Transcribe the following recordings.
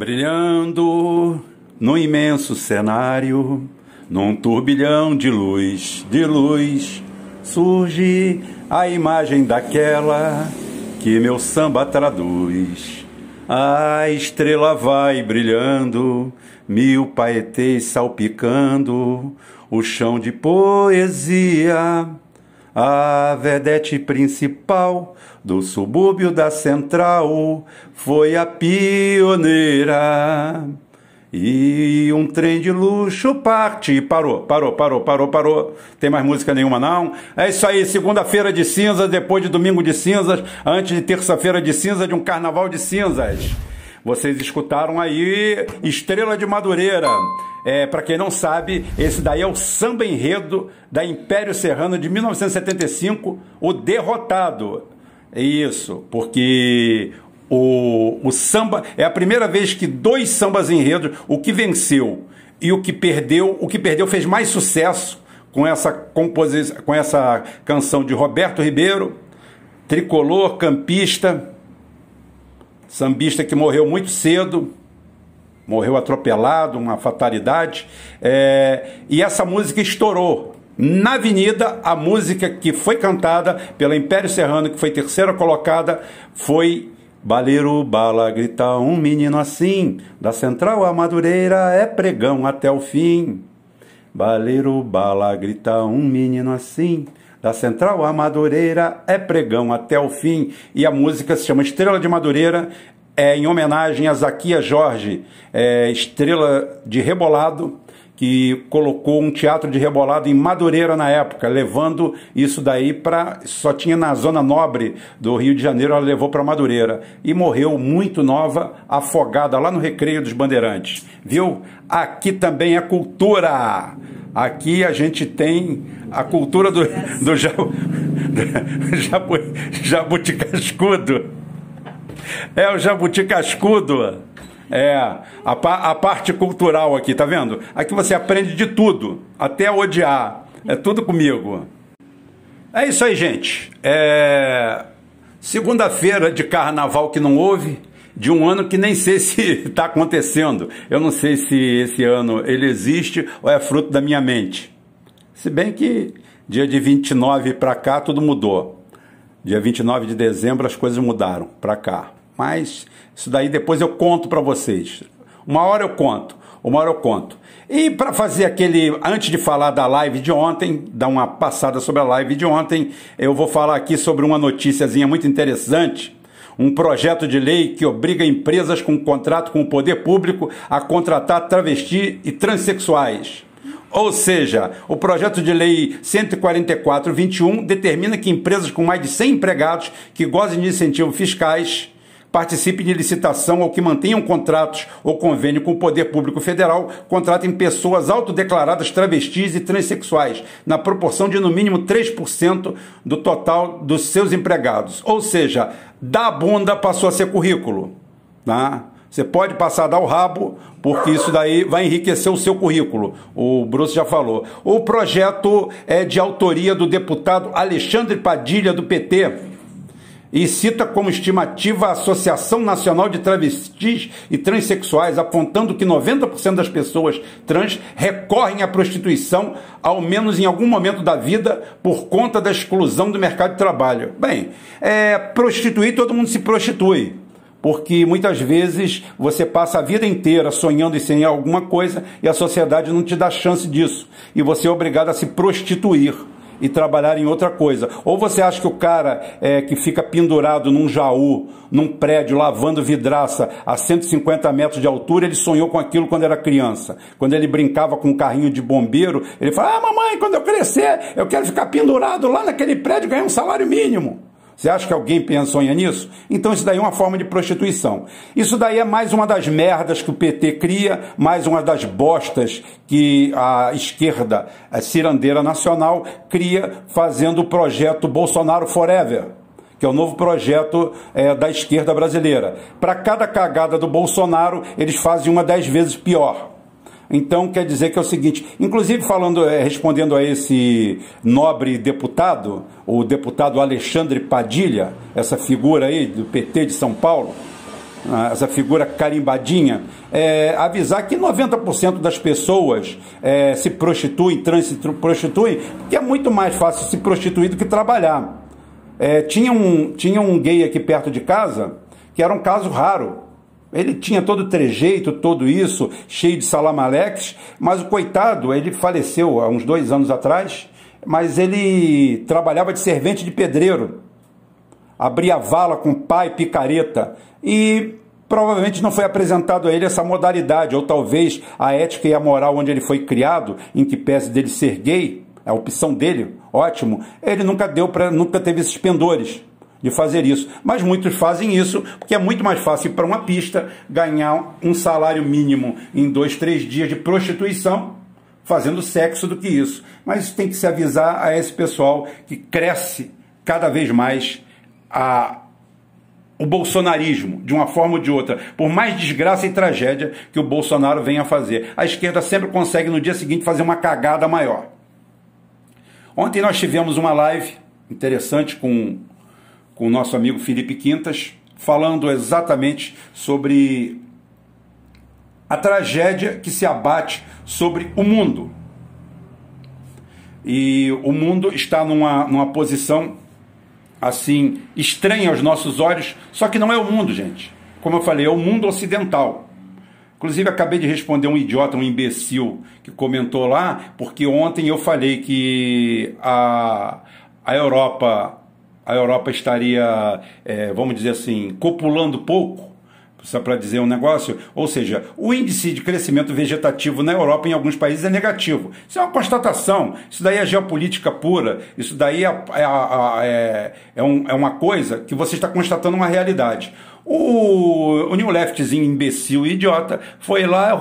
Brilhando no imenso cenário, num turbilhão de luz, de luz, surge a imagem daquela que meu samba traduz. A estrela vai brilhando, mil paetês salpicando, o chão de poesia. A vedete principal do subúrbio da central foi a pioneira. E um trem de luxo parte. Parou, parou, parou, parou, parou. Tem mais música nenhuma, não? É isso aí, segunda-feira de cinzas, depois de domingo de cinzas, antes de terça-feira de cinzas, de um carnaval de cinzas. Vocês escutaram aí Estrela de Madureira. É, para quem não sabe, esse daí é o samba enredo da Império Serrano de 1975, O Derrotado. É isso, porque o, o samba é a primeira vez que dois sambas enredos, o que venceu e o que perdeu, o que perdeu fez mais sucesso com essa composição, com essa canção de Roberto Ribeiro, tricolor, campista, sambista que morreu muito cedo, morreu atropelado, uma fatalidade, é, e essa música estourou. Na Avenida, a música que foi cantada pela Império Serrano, que foi terceira colocada, foi Baleiro bala grita um menino assim, da central a Madureira é pregão até o fim. Baleiro bala grita um menino assim, da central a Madureira é pregão até o fim. E a música se chama Estrela de Madureira, é em homenagem a Zaquia Jorge, é, estrela de rebolado, que colocou um teatro de rebolado em Madureira na época, levando isso daí para. Só tinha na zona nobre do Rio de Janeiro, ela levou para Madureira. E morreu muito nova, afogada lá no Recreio dos Bandeirantes. Viu? Aqui também é cultura. Aqui a gente tem a cultura do, do, jabu, do jabu. É o jabuti cascudo. É, a, a parte cultural aqui, tá vendo? Aqui você aprende de tudo, até odiar. É tudo comigo. É isso aí, gente. É... Segunda-feira de carnaval que não houve, de um ano que nem sei se está acontecendo. Eu não sei se esse ano ele existe ou é fruto da minha mente. Se bem que dia de 29 para cá tudo mudou. Dia 29 de dezembro as coisas mudaram para cá. Mas isso daí depois eu conto para vocês. Uma hora eu conto, uma hora eu conto. E para fazer aquele, antes de falar da live de ontem, dar uma passada sobre a live de ontem, eu vou falar aqui sobre uma noticiazinha muito interessante um projeto de lei que obriga empresas com contrato com o poder público a contratar travesti e transexuais. Ou seja, o projeto de lei 144/21 determina que empresas com mais de 100 empregados que gozem de incentivos fiscais participe de licitação ou que mantenham contratos ou convênio com o Poder Público Federal, contratem pessoas autodeclaradas travestis e transexuais, na proporção de no mínimo 3% do total dos seus empregados. Ou seja, da bunda passou a ser currículo. Tá? Você pode passar a dar o rabo, porque isso daí vai enriquecer o seu currículo. O Bruce já falou. O projeto é de autoria do deputado Alexandre Padilha, do PT e cita como estimativa a Associação Nacional de Travestis e Transsexuais, apontando que 90% das pessoas trans recorrem à prostituição, ao menos em algum momento da vida, por conta da exclusão do mercado de trabalho. Bem, é, prostituir, todo mundo se prostitui. Porque muitas vezes você passa a vida inteira sonhando em ser alguma coisa e a sociedade não te dá chance disso. E você é obrigado a se prostituir e trabalhar em outra coisa. Ou você acha que o cara é, que fica pendurado num jaú, num prédio, lavando vidraça a 150 metros de altura, ele sonhou com aquilo quando era criança. Quando ele brincava com um carrinho de bombeiro, ele fala: Ah, mamãe, quando eu crescer, eu quero ficar pendurado lá naquele prédio e ganhar um salário mínimo. Você acha que alguém pensa, sonha nisso? Então isso daí é uma forma de prostituição. Isso daí é mais uma das merdas que o PT cria, mais uma das bostas que a esquerda, a cirandeira nacional, cria fazendo o projeto Bolsonaro Forever que é o novo projeto é, da esquerda brasileira. Para cada cagada do Bolsonaro, eles fazem uma dez vezes pior. Então quer dizer que é o seguinte, inclusive falando, é, respondendo a esse nobre deputado, o deputado Alexandre Padilha, essa figura aí do PT de São Paulo, ah, essa figura carimbadinha, é, avisar que 90% das pessoas é, se prostituem, trans se prostituem, porque é muito mais fácil se prostituir do que trabalhar. É, tinha, um, tinha um gay aqui perto de casa que era um caso raro. Ele tinha todo o trejeito, todo isso, cheio de salamaleques, mas o coitado, ele faleceu há uns dois anos atrás, mas ele trabalhava de servente de pedreiro, abria vala com pai, picareta, e provavelmente não foi apresentado a ele essa modalidade, ou talvez a ética e a moral onde ele foi criado, em que pese dele ser gay, a opção dele, ótimo, ele nunca deu para, nunca teve esses pendores de fazer isso. Mas muitos fazem isso porque é muito mais fácil para uma pista ganhar um salário mínimo em dois, três dias de prostituição fazendo sexo do que isso. Mas tem que se avisar a esse pessoal que cresce cada vez mais a o bolsonarismo, de uma forma ou de outra, por mais desgraça e tragédia que o Bolsonaro venha fazer. A esquerda sempre consegue no dia seguinte fazer uma cagada maior. Ontem nós tivemos uma live interessante com com o nosso amigo Felipe Quintas, falando exatamente sobre a tragédia que se abate sobre o mundo. E o mundo está numa, numa posição assim estranha aos nossos olhos, só que não é o mundo, gente. Como eu falei, é o mundo ocidental. Inclusive, acabei de responder um idiota, um imbecil, que comentou lá, porque ontem eu falei que a, a Europa a Europa estaria, é, vamos dizer assim, copulando pouco, só para dizer um negócio, ou seja, o índice de crescimento vegetativo na Europa em alguns países é negativo. Isso é uma constatação, isso daí é geopolítica pura, isso daí é, é, é, é, um, é uma coisa que você está constatando uma realidade. O, o New Leftzinho imbecil e idiota foi lá,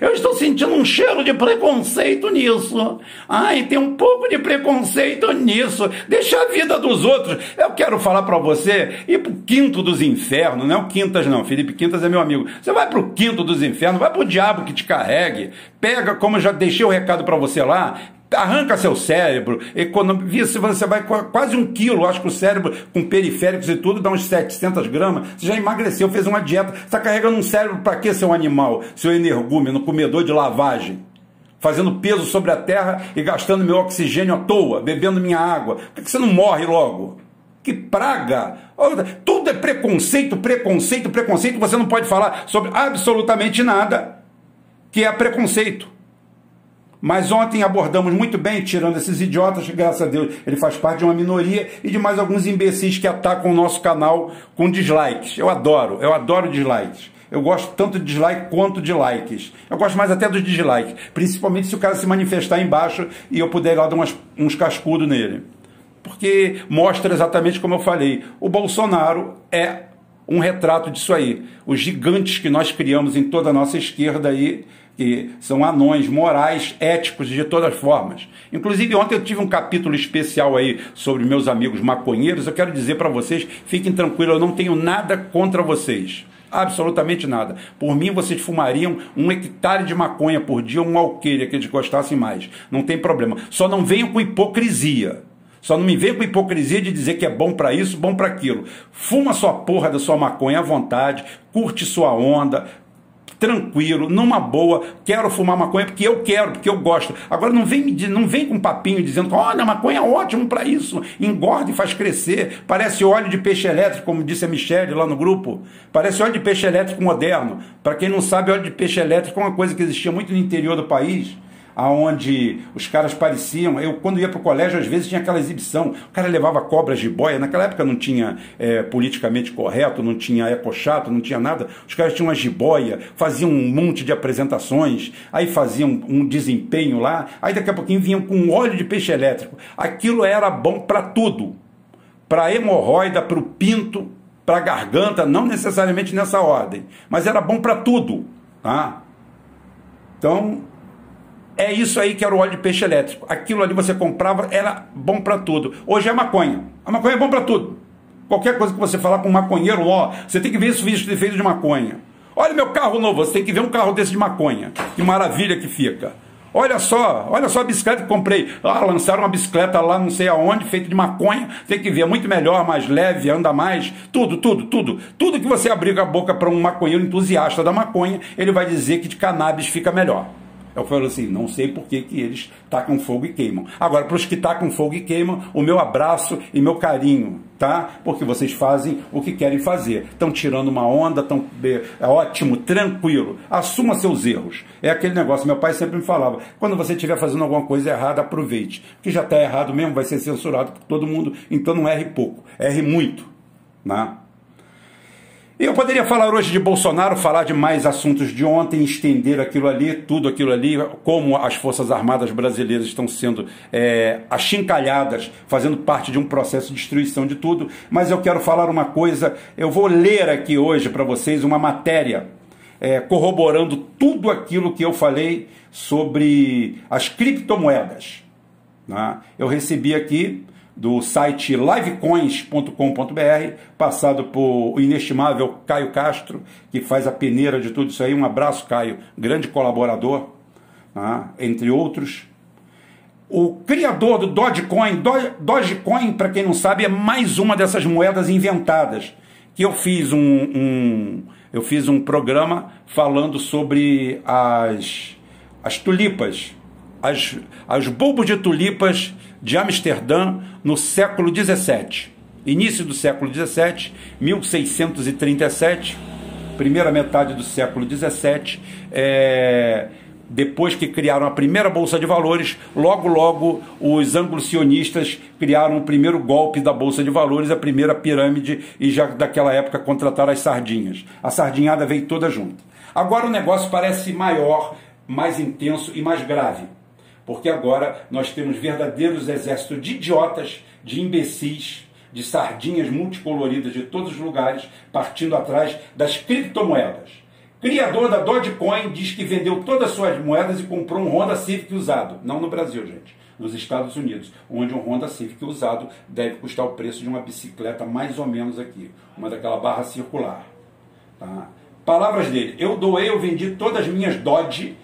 eu estou sentindo um cheiro de preconceito nisso. Ai, tem um pouco de preconceito nisso. Deixa a vida dos outros. Eu quero falar para você ir pro quinto dos infernos, não é o Quintas não, Felipe Quintas é meu amigo. Você vai pro quinto dos infernos, vai pro diabo que te carregue. Pega, como eu já deixei o recado para você lá, arranca seu cérebro, economia, se você vai quase um quilo, acho que o cérebro com periféricos e tudo dá uns 700 gramas, você já emagreceu, fez uma dieta, está carregando um cérebro para quê, seu animal, seu energúmeno, comedor de lavagem? Fazendo peso sobre a terra e gastando meu oxigênio à toa, bebendo minha água. Por que você não morre logo? Que praga! Tudo é preconceito, preconceito, preconceito. Você não pode falar sobre absolutamente nada que é preconceito. Mas ontem abordamos muito bem, tirando esses idiotas, que graças a Deus ele faz parte de uma minoria, e de mais alguns imbecis que atacam o nosso canal com dislikes. Eu adoro, eu adoro dislikes. Eu gosto tanto de dislike quanto de likes. Eu gosto mais até dos dislikes, principalmente se o cara se manifestar embaixo e eu puder ir lá dar umas, uns cascudos nele. Porque mostra exatamente como eu falei: o Bolsonaro é um retrato disso aí. Os gigantes que nós criamos em toda a nossa esquerda aí que são anões morais, éticos de todas formas. Inclusive, ontem eu tive um capítulo especial aí sobre meus amigos maconheiros. Eu quero dizer para vocês, fiquem tranquilos, eu não tenho nada contra vocês. Absolutamente nada. Por mim, vocês fumariam um hectare de maconha por dia, um alqueire que eles gostassem mais. Não tem problema. Só não venham com hipocrisia. Só não me venha com hipocrisia de dizer que é bom para isso, bom para aquilo. Fuma sua porra da sua maconha à vontade, curte sua onda, tranquilo, numa boa, quero fumar maconha porque eu quero, porque eu gosto. Agora não vem, não vem com papinho dizendo, olha, maconha é ótimo para isso, engorda e faz crescer, parece óleo de peixe elétrico, como disse a Michelle lá no grupo, parece óleo de peixe elétrico moderno. Para quem não sabe, óleo de peixe elétrico é uma coisa que existia muito no interior do país, aonde os caras pareciam. Eu, quando ia para o colégio, às vezes tinha aquela exibição. O cara levava cobras de boia. Naquela época não tinha é, politicamente correto, não tinha ecochato, não tinha nada. Os caras tinham uma jiboia, faziam um monte de apresentações, aí faziam um desempenho lá. Aí daqui a pouquinho vinham com óleo de peixe elétrico. Aquilo era bom para tudo. Para hemorroida, para o pinto, para a garganta, não necessariamente nessa ordem, mas era bom para tudo. Tá? Então, é isso aí que era o óleo de peixe elétrico. Aquilo ali você comprava, era bom para tudo. Hoje é maconha. A maconha é bom para tudo. Qualquer coisa que você falar com um maconheiro, ó, você tem que ver isso feito de maconha. Olha meu carro novo, você tem que ver um carro desse de maconha. Que maravilha que fica. Olha só, olha só a bicicleta que comprei. Ah, lançaram uma bicicleta lá não sei aonde, feita de maconha. Tem que ver, é muito melhor, mais leve, anda mais. Tudo, tudo, tudo. Tudo que você abrir a boca para um maconheiro entusiasta da maconha, ele vai dizer que de cannabis fica melhor. Eu falo assim, não sei por que, que eles tacam fogo e queimam. Agora, para os que tacam fogo e queimam, o meu abraço e meu carinho, tá? Porque vocês fazem o que querem fazer. Estão tirando uma onda, estão é ótimo, tranquilo. Assuma seus erros. É aquele negócio, meu pai sempre me falava, quando você estiver fazendo alguma coisa errada, aproveite. Que já está errado mesmo, vai ser censurado por todo mundo, então não erre pouco, erre muito, né? Eu poderia falar hoje de Bolsonaro, falar de mais assuntos de ontem, estender aquilo ali, tudo aquilo ali, como as Forças Armadas brasileiras estão sendo é, achincalhadas, fazendo parte de um processo de destruição de tudo. Mas eu quero falar uma coisa, eu vou ler aqui hoje para vocês uma matéria é, corroborando tudo aquilo que eu falei sobre as criptomoedas. Né? Eu recebi aqui do site livecoins.com.br, passado por o inestimável Caio Castro, que faz a peneira de tudo isso aí. Um abraço, Caio, grande colaborador, tá? entre outros. O criador do Dogecoin, Dogecoin, para quem não sabe, é mais uma dessas moedas inventadas. Que eu fiz um, um eu fiz um programa falando sobre as, as tulipas, as, as bulbos de tulipas de Amsterdã no século 17. Início do século 17, 1637, primeira metade do século 17, é, depois que criaram a primeira bolsa de valores, logo logo os anglo-sionistas criaram o primeiro golpe da bolsa de valores, a primeira pirâmide e já daquela época contrataram as sardinhas. A sardinhada veio toda junto. Agora o negócio parece maior, mais intenso e mais grave porque agora nós temos verdadeiros exércitos de idiotas, de imbecis, de sardinhas multicoloridas de todos os lugares, partindo atrás das criptomoedas. Criador da Dogecoin diz que vendeu todas as suas moedas e comprou um Honda Civic usado. Não no Brasil, gente. Nos Estados Unidos, onde um Honda Civic usado deve custar o preço de uma bicicleta mais ou menos aqui, uma daquela barra circular. Tá? Palavras dele: Eu doei, eu vendi todas as minhas Doge,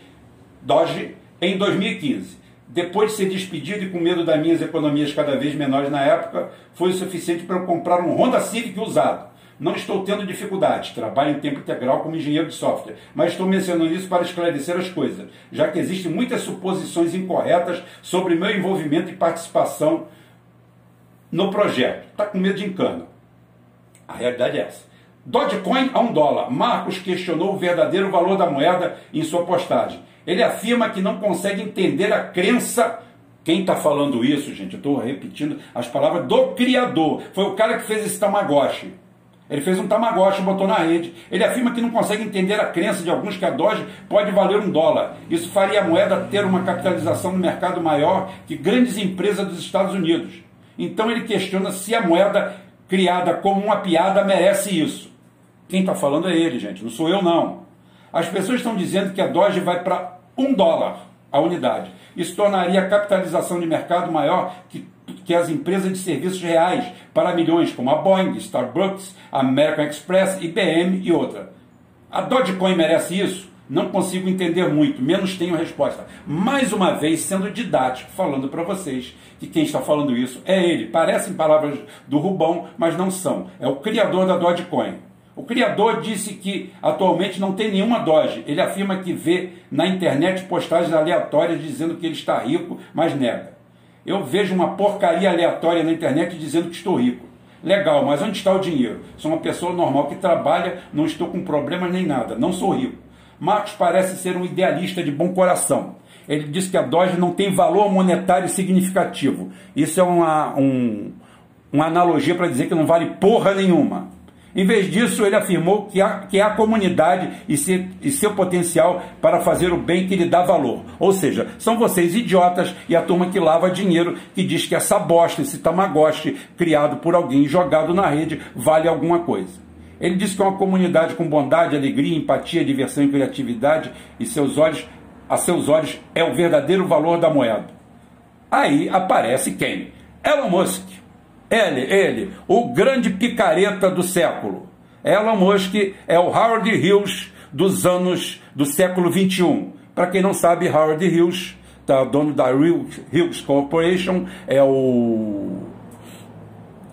Doge em 2015. Depois de ser despedido e com medo das minhas economias cada vez menores na época, foi o suficiente para eu comprar um Honda Civic usado. Não estou tendo dificuldades, trabalho em tempo integral como engenheiro de software, mas estou mencionando isso para esclarecer as coisas, já que existem muitas suposições incorretas sobre meu envolvimento e participação no projeto. Está com medo de encano. A realidade é essa. Dogecoin a um dólar. Marcos questionou o verdadeiro valor da moeda em sua postagem. Ele afirma que não consegue entender a crença. Quem está falando isso, gente? Eu estou repetindo as palavras do Criador. Foi o cara que fez esse Tamagotchi. Ele fez um Tamagotchi botou na rede. Ele afirma que não consegue entender a crença de alguns que a Doge pode valer um dólar. Isso faria a moeda ter uma capitalização no mercado maior que grandes empresas dos Estados Unidos. Então ele questiona se a moeda criada como uma piada merece isso. Quem está falando é ele, gente, não sou eu não. As pessoas estão dizendo que a Doge vai para um dólar a unidade. Isso tornaria a capitalização de mercado maior que, que as empresas de serviços reais para milhões, como a Boeing, Starbucks, American Express, IBM e outra. A Dogecoin merece isso? Não consigo entender muito, menos tenho resposta. Mais uma vez, sendo didático, falando para vocês que quem está falando isso é ele. Parecem palavras do Rubão, mas não são. É o criador da Dogecoin. O criador disse que atualmente não tem nenhuma Doge. Ele afirma que vê na internet postagens aleatórias dizendo que ele está rico, mas nega. Eu vejo uma porcaria aleatória na internet dizendo que estou rico. Legal, mas onde está o dinheiro? Sou uma pessoa normal que trabalha, não estou com problemas nem nada, não sou rico. Marcos parece ser um idealista de bom coração. Ele diz que a Doge não tem valor monetário significativo. Isso é uma, um, uma analogia para dizer que não vale porra nenhuma. Em vez disso, ele afirmou que há, que há a comunidade e, se, e seu potencial para fazer o bem que lhe dá valor. Ou seja, são vocês idiotas e a turma que lava dinheiro que diz que essa bosta, esse tamagotchi criado por alguém e jogado na rede vale alguma coisa. Ele diz que é uma comunidade com bondade, alegria, empatia, diversão e criatividade e seus olhos, a seus olhos é o verdadeiro valor da moeda. Aí aparece quem? Elon Musk ele, ele, o grande picareta do século. Elon Musk é o Howard Hughes dos anos do século 21. Para quem não sabe, Howard Hughes, tá, dono da Hughes Corporation, é o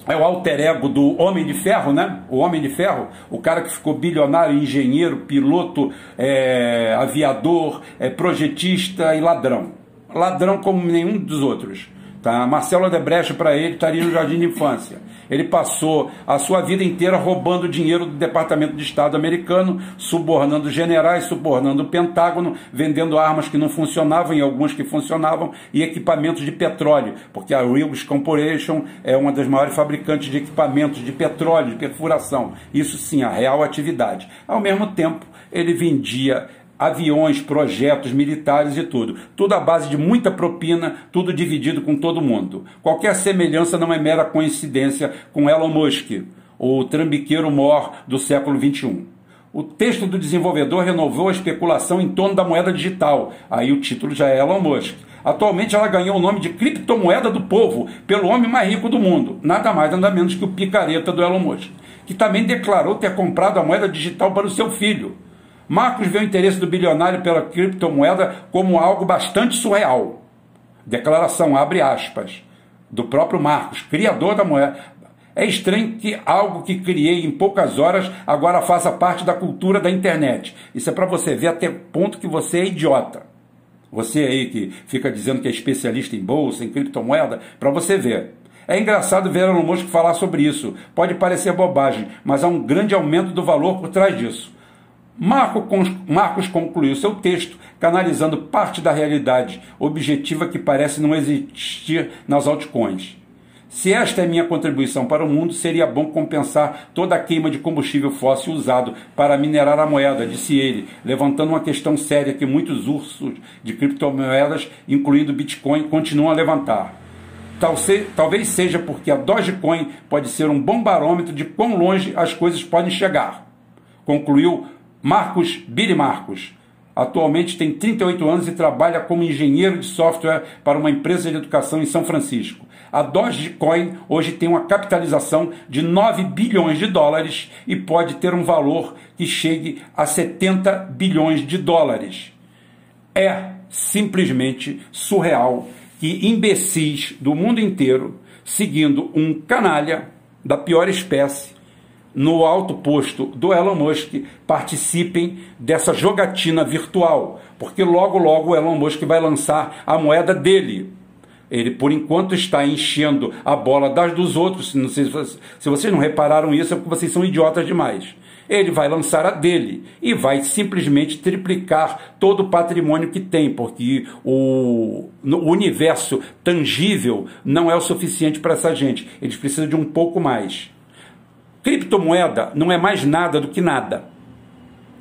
é o alter ego do Homem de Ferro, né? O Homem de Ferro, o cara que ficou bilionário, engenheiro, piloto, é, aviador, é, projetista e ladrão. Ladrão como nenhum dos outros. Tá? Marcelo Odebrecht, para ele, estaria no jardim de infância. Ele passou a sua vida inteira roubando dinheiro do Departamento de Estado americano, subornando generais, subornando o Pentágono, vendendo armas que não funcionavam e alguns que funcionavam e equipamentos de petróleo, porque a Wills Corporation é uma das maiores fabricantes de equipamentos de petróleo, de perfuração. Isso sim, a real atividade. Ao mesmo tempo, ele vendia aviões, projetos militares e tudo. Tudo à base de muita propina, tudo dividido com todo mundo. Qualquer semelhança não é mera coincidência com Elon Musk, o trambiqueiro mor do século XXI. O texto do desenvolvedor renovou a especulação em torno da moeda digital. Aí o título já é Elon Musk. Atualmente ela ganhou o nome de criptomoeda do povo pelo homem mais rico do mundo, nada mais nada menos que o picareta do Elon Musk, que também declarou ter comprado a moeda digital para o seu filho. Marcos vê o interesse do bilionário pela criptomoeda como algo bastante surreal. Declaração, abre aspas, do próprio Marcos, criador da moeda. É estranho que algo que criei em poucas horas agora faça parte da cultura da internet. Isso é para você ver até ponto que você é idiota. Você aí que fica dizendo que é especialista em bolsa, em criptomoeda, para você ver. É engraçado ver Elon Musk falar sobre isso. Pode parecer bobagem, mas há um grande aumento do valor por trás disso. Marcos concluiu seu texto canalizando parte da realidade objetiva que parece não existir nas altcoins. Se esta é minha contribuição para o mundo, seria bom compensar toda a queima de combustível fóssil usado para minerar a moeda, disse ele, levantando uma questão séria que muitos ursos de criptomoedas, incluindo Bitcoin, continuam a levantar. Talvez seja porque a Dogecoin pode ser um bom barômetro de quão longe as coisas podem chegar. Concluiu Marcos Billy Marcos. Atualmente tem 38 anos e trabalha como engenheiro de software para uma empresa de educação em São Francisco. A Dogecoin hoje tem uma capitalização de 9 bilhões de dólares e pode ter um valor que chegue a 70 bilhões de dólares. É simplesmente surreal que imbecis do mundo inteiro, seguindo um canalha da pior espécie, no alto posto do Elon Musk participem dessa jogatina virtual, porque logo logo o Elon Musk vai lançar a moeda dele. Ele, por enquanto, está enchendo a bola das dos outros. Não sei se vocês não repararam isso, é porque vocês são idiotas demais. Ele vai lançar a dele e vai simplesmente triplicar todo o patrimônio que tem, porque o, o universo tangível não é o suficiente para essa gente. Eles precisam de um pouco mais. Criptomoeda não é mais nada do que nada.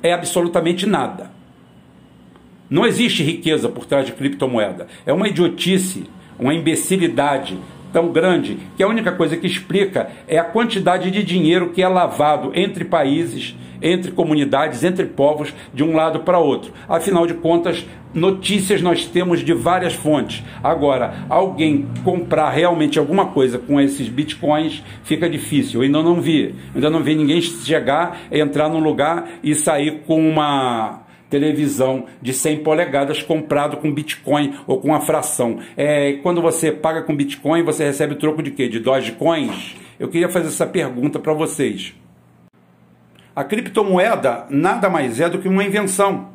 É absolutamente nada. Não existe riqueza por trás de criptomoeda. É uma idiotice, uma imbecilidade tão grande que a única coisa que explica é a quantidade de dinheiro que é lavado entre países, entre comunidades, entre povos, de um lado para outro. Afinal de contas, notícias nós temos de várias fontes. Agora, alguém comprar realmente alguma coisa com esses bitcoins fica difícil. Eu ainda não vi. ainda não vi ninguém chegar, entrar num lugar e sair com uma televisão de 100 polegadas comprado com Bitcoin ou com uma fração. É, quando você paga com Bitcoin, você recebe troco de quê? De Dogecoins? Eu queria fazer essa pergunta para vocês. A criptomoeda nada mais é do que uma invenção.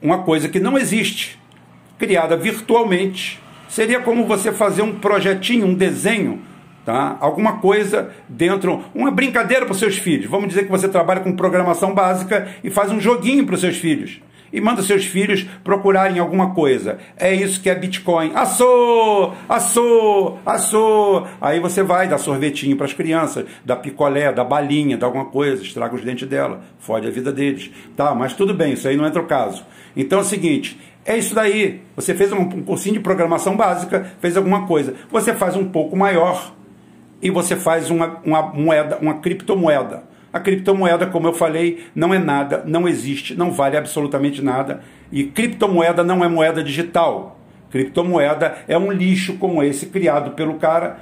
Uma coisa que não existe, criada virtualmente. Seria como você fazer um projetinho, um desenho Tá? Alguma coisa dentro, uma brincadeira para os seus filhos. Vamos dizer que você trabalha com programação básica e faz um joguinho para os seus filhos. E manda seus filhos procurarem alguma coisa. É isso que é Bitcoin. Assou! Assou! Assou! Aí você vai dar sorvetinho para as crianças, dá picolé, dá balinha, dá alguma coisa, estraga os dentes dela, fode a vida deles. Tá, mas tudo bem, isso aí não entra o caso. Então é o seguinte, é isso daí. Você fez um cursinho de programação básica, fez alguma coisa. Você faz um pouco maior e você faz uma, uma moeda, uma criptomoeda. A criptomoeda, como eu falei, não é nada, não existe, não vale absolutamente nada. E criptomoeda não é moeda digital. Criptomoeda é um lixo como esse criado pelo cara.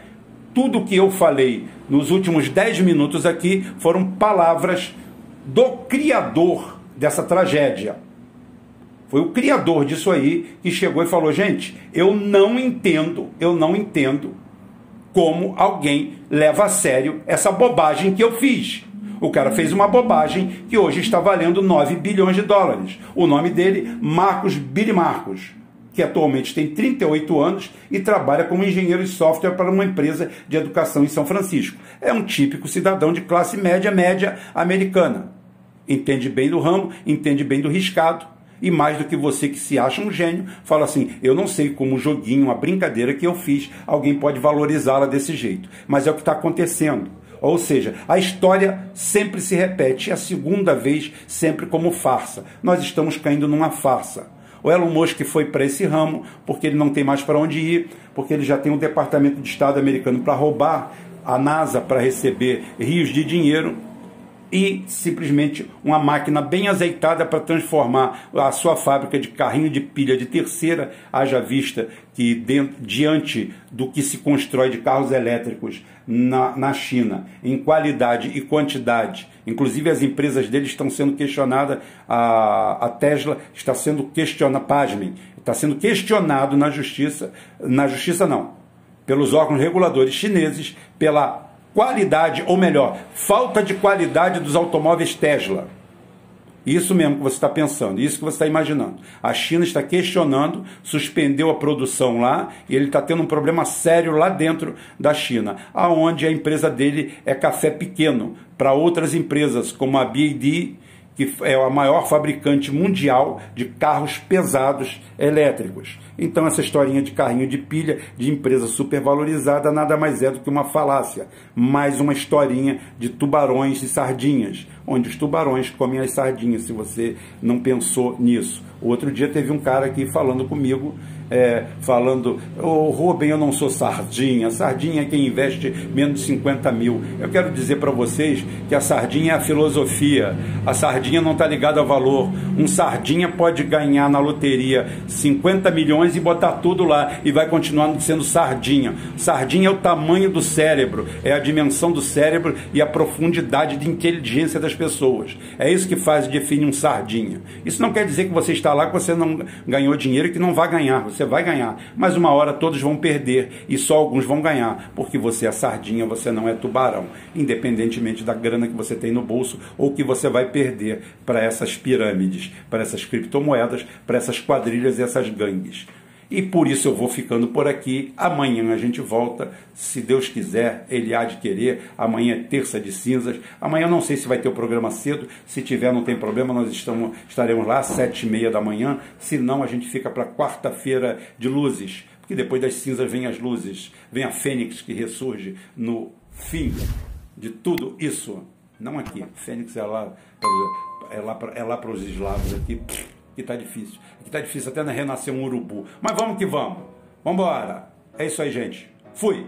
Tudo que eu falei nos últimos 10 minutos aqui foram palavras do criador dessa tragédia. Foi o criador disso aí que chegou e falou: gente, eu não entendo, eu não entendo como alguém leva a sério essa bobagem que eu fiz. O cara fez uma bobagem que hoje está valendo 9 bilhões de dólares. O nome dele, Marcos Billy Marcos, que atualmente tem 38 anos e trabalha como engenheiro de software para uma empresa de educação em São Francisco. É um típico cidadão de classe média, média americana. Entende bem do ramo, entende bem do riscado. E mais do que você que se acha um gênio, fala assim: eu não sei como um joguinho, uma brincadeira que eu fiz, alguém pode valorizá-la desse jeito. Mas é o que está acontecendo. Ou seja, a história sempre se repete, a segunda vez sempre como farsa. Nós estamos caindo numa farsa. O Elon Musk foi para esse ramo porque ele não tem mais para onde ir, porque ele já tem um Departamento de Estado americano para roubar, a NASA para receber rios de dinheiro e simplesmente uma máquina bem azeitada para transformar a sua fábrica de carrinho de pilha de terceira, haja vista que dentro, diante do que se constrói de carros elétricos na, na China, em qualidade e quantidade, inclusive as empresas deles estão sendo questionadas, a, a Tesla está sendo questionada, pasmem, está sendo questionado na justiça, na justiça não, pelos órgãos reguladores chineses, pela qualidade, ou melhor, falta de qualidade dos automóveis Tesla. Isso mesmo que você está pensando, isso que você está imaginando. A China está questionando, suspendeu a produção lá e ele está tendo um problema sério lá dentro da China, aonde a empresa dele é café pequeno para outras empresas como a BYD que é a maior fabricante mundial de carros pesados elétricos. Então, essa historinha de carrinho de pilha de empresa supervalorizada nada mais é do que uma falácia, mais uma historinha de tubarões e sardinhas, onde os tubarões comem as sardinhas, se você não pensou nisso. Outro dia teve um cara aqui falando comigo é, falando, ô oh, Rubem, eu não sou sardinha, sardinha é quem investe menos de 50 mil. Eu quero dizer para vocês que a sardinha é a filosofia, a sardinha não está ligada ao valor. Um sardinha pode ganhar na loteria 50 milhões e botar tudo lá e vai continuar sendo sardinha. Sardinha é o tamanho do cérebro, é a dimensão do cérebro e a profundidade de inteligência das pessoas. É isso que faz e define um sardinha. Isso não quer dizer que você está lá que você não ganhou dinheiro e que não vai ganhar. Você você vai ganhar. Mas uma hora todos vão perder e só alguns vão ganhar, porque você é sardinha, você não é tubarão, independentemente da grana que você tem no bolso ou que você vai perder para essas pirâmides, para essas criptomoedas, para essas quadrilhas e essas gangues. E por isso eu vou ficando por aqui. Amanhã a gente volta, se Deus quiser, Ele há de querer. Amanhã é terça de cinzas. Amanhã não sei se vai ter o programa cedo. Se tiver, não tem problema, nós estamos, estaremos lá às sete e meia da manhã. Se não, a gente fica para quarta-feira de luzes. Porque depois das cinzas vem as luzes, vem a fênix que ressurge no fim de tudo isso. Não aqui. Fênix é lá, é lá, é para os eslavos aqui que está difícil. É Aqui está difícil até renascer um urubu. Mas vamos que vamos. Vamos embora. É isso aí, gente. Fui.